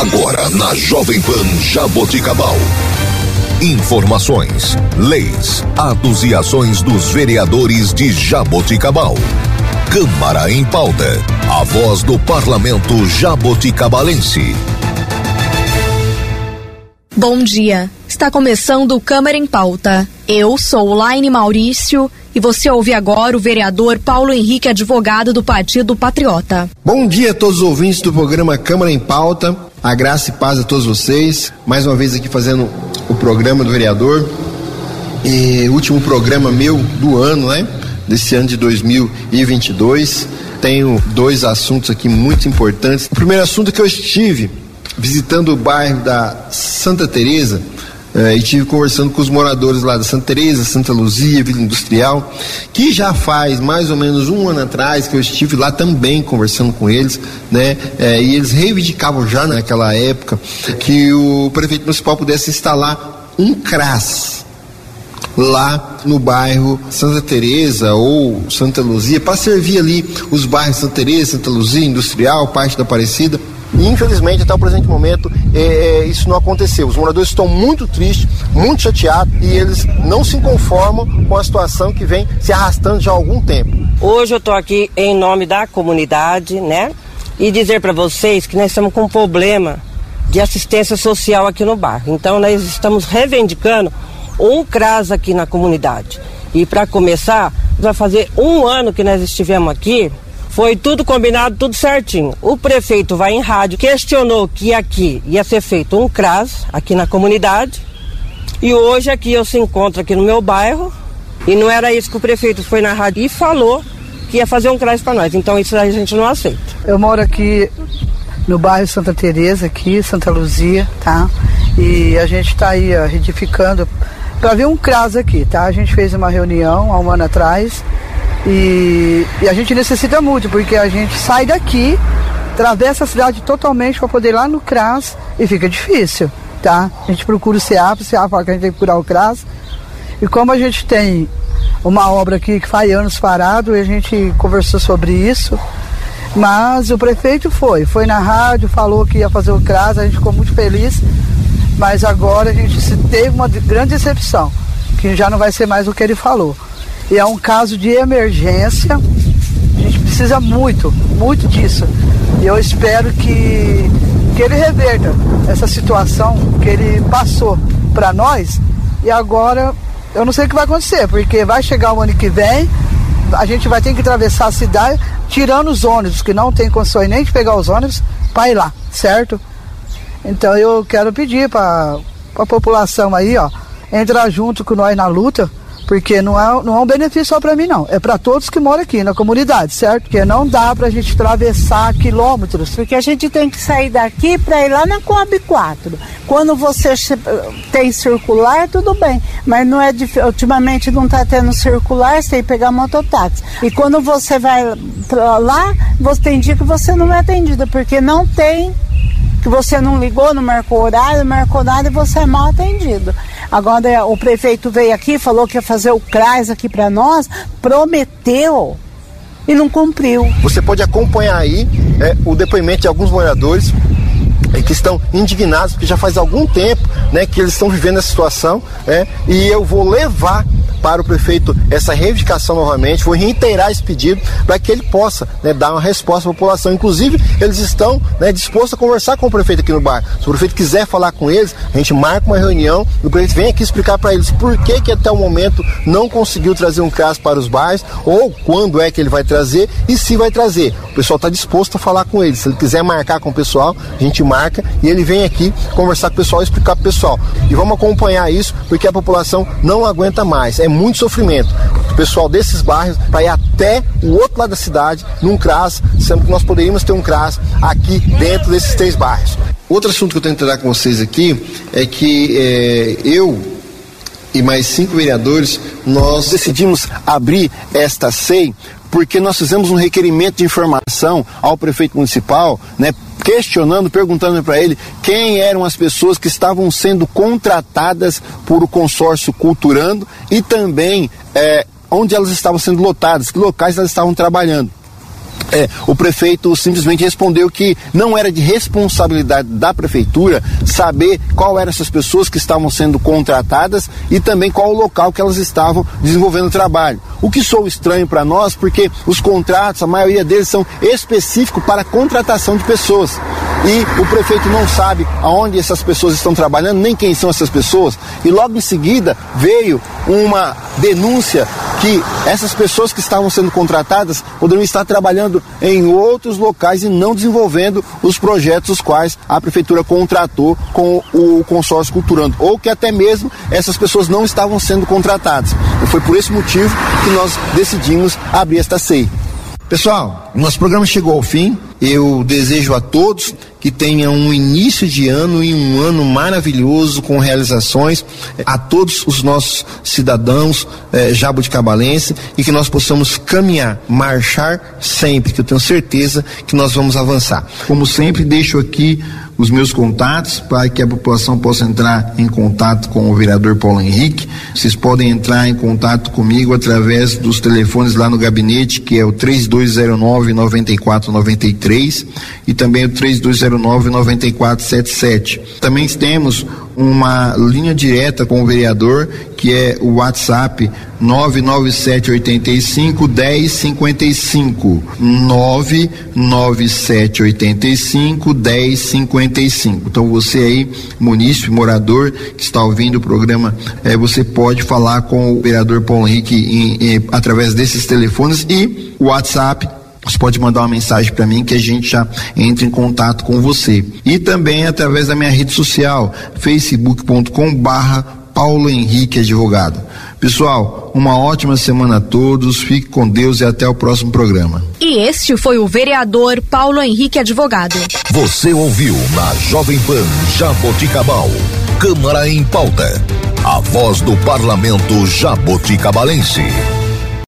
Agora na Jovem Pan Jaboticabal. Informações, leis, atos e ações dos vereadores de Jaboticabal. Câmara em pauta. A voz do parlamento jaboticabalense. Bom dia. Está começando o Câmara em Pauta. Eu sou Laine Maurício e você ouve agora o vereador Paulo Henrique, advogado do Partido Patriota. Bom dia a todos os ouvintes do programa Câmara em Pauta. A graça e paz a todos vocês. Mais uma vez aqui fazendo o programa do vereador. E último programa meu do ano, né? Desse ano de 2022. Tenho dois assuntos aqui muito importantes. O primeiro assunto é que eu estive visitando o bairro da Santa Teresa eh, e tive conversando com os moradores lá da Santa Teresa, Santa Luzia, Vila Industrial, que já faz mais ou menos um ano atrás que eu estive lá também conversando com eles, né? Eh, e eles reivindicavam já naquela época que o prefeito municipal pudesse instalar um CRAS lá no bairro Santa Teresa ou Santa Luzia para servir ali os bairros Santa Teresa, Santa Luzia, Industrial, parte da Aparecida e infelizmente, até o presente momento, é, é, isso não aconteceu. Os moradores estão muito tristes, muito chateados e eles não se conformam com a situação que vem se arrastando já há algum tempo. Hoje eu estou aqui em nome da comunidade, né? E dizer para vocês que nós estamos com um problema de assistência social aqui no bairro. Então nós estamos reivindicando um CRAS aqui na comunidade. E para começar, vai fazer um ano que nós estivemos aqui foi tudo combinado, tudo certinho. O prefeito vai em rádio, questionou que aqui ia ser feito um CRAS, aqui na comunidade. E hoje aqui eu se encontro aqui no meu bairro. E não era isso que o prefeito foi na rádio e falou que ia fazer um CRAS para nós. Então isso a gente não aceita. Eu moro aqui no bairro Santa Teresa, aqui, Santa Luzia, tá? E a gente está aí ó, retificando para ver um CRAS aqui, tá? A gente fez uma reunião há um ano atrás e, e, a gente necessita muito, porque a gente sai daqui, atravessa a cidade totalmente para poder ir lá no CRAS e fica difícil, tá? A gente procura o CEAP, o CEAP fala que a gente tem que procurar o CRAS. E como a gente tem uma obra aqui que faz anos parado, e a gente conversou sobre isso, mas o prefeito foi, foi na rádio, falou que ia fazer o CRAS, a gente ficou muito feliz, mas agora a gente teve uma grande decepção, que já não vai ser mais o que ele falou. E é um caso de emergência. A gente precisa muito, muito disso. E eu espero que, que ele reverta essa situação que ele passou para nós. E agora eu não sei o que vai acontecer, porque vai chegar o ano que vem, a gente vai ter que atravessar a cidade, tirando os ônibus, que não tem condições nem de pegar os ônibus, para ir lá, certo? Então eu quero pedir para a população aí, ó, entrar junto com nós na luta porque não é, não é um benefício só para mim, não. É para todos que moram aqui na comunidade, certo? Porque não dá para a gente atravessar quilômetros. Porque a gente tem que sair daqui para ir lá na Coab 4. Quando você tem circular, tudo bem. Mas não é ultimamente não está tendo circular, você tem que pegar mototáxi. E quando você vai lá, você tem dia que você não é atendida, porque não tem que você não ligou, não marcou horário, marcou nada e você é mal atendido. Agora o prefeito veio aqui, falou que ia fazer o CRAS aqui para nós, prometeu e não cumpriu. Você pode acompanhar aí é, o depoimento de alguns moradores é, que estão indignados, porque já faz algum tempo né, que eles estão vivendo essa situação, é, e eu vou levar para o prefeito essa reivindicação novamente, vou reiterar esse pedido para que ele possa né, dar uma resposta à população. Inclusive, eles estão né, dispostos a conversar com o prefeito aqui no bairro. Se o prefeito quiser falar com eles, a gente marca uma reunião e o prefeito vem aqui explicar para eles por que, que até o momento não conseguiu trazer um CRAS para os bairros, ou quando é que ele vai trazer e se vai trazer. O pessoal está disposto a falar com eles. Se ele quiser marcar com o pessoal, a gente marca e ele vem aqui conversar com o pessoal explicar para o pessoal. E vamos acompanhar isso porque a população não aguenta mais. É muito sofrimento. O pessoal desses bairros para ir até o outro lado da cidade, num CRAS, sendo que nós poderíamos ter um CRAS aqui dentro desses três bairros. Outro assunto que eu tenho que tratar com vocês aqui é que é, eu e mais cinco vereadores, nós decidimos abrir esta SEI porque nós fizemos um requerimento de informação ao prefeito municipal, né, questionando, perguntando para ele quem eram as pessoas que estavam sendo contratadas por o consórcio Culturando e também é, onde elas estavam sendo lotadas, que locais elas estavam trabalhando. É, o prefeito simplesmente respondeu que não era de responsabilidade da prefeitura saber qual eram essas pessoas que estavam sendo contratadas e também qual o local que elas estavam desenvolvendo o trabalho. O que sou estranho para nós, porque os contratos, a maioria deles são específicos para contratação de pessoas. E o prefeito não sabe aonde essas pessoas estão trabalhando, nem quem são essas pessoas. E logo em seguida veio uma denúncia que essas pessoas que estavam sendo contratadas poderiam estar trabalhando em outros locais e não desenvolvendo os projetos os quais a prefeitura contratou com o consórcio culturando, ou que até mesmo essas pessoas não estavam sendo contratadas. E foi por esse motivo que nós decidimos abrir esta CEI. Pessoal, nosso programa chegou ao fim. Eu desejo a todos que tenham um início de ano e um ano maravilhoso com realizações a todos os nossos cidadãos eh, jabuticabalense e que nós possamos caminhar, marchar sempre, que eu tenho certeza que nós vamos avançar. Como sempre, deixo aqui os meus contatos para que a população possa entrar em contato com o vereador Paulo Henrique. Vocês podem entrar em contato comigo através dos telefones lá no gabinete, que é o 3209 9493 e também o 3209 9477. Também temos uma linha direta com o vereador, que é o WhatsApp 99785 1055. 99785 1055. Então você aí, munícipe, morador que está ouvindo o programa, eh, você pode falar com o vereador Paulo Henrique em, em, através desses telefones e o WhatsApp você pode mandar uma mensagem para mim que a gente já entra em contato com você. E também através da minha rede social, facebook.com barra Paulo Henrique Advogado. Pessoal, uma ótima semana a todos, fique com Deus e até o próximo programa. E este foi o vereador Paulo Henrique Advogado. Você ouviu na Jovem Pan Jaboticabal, Câmara em Pauta, a voz do parlamento jaboticabalense.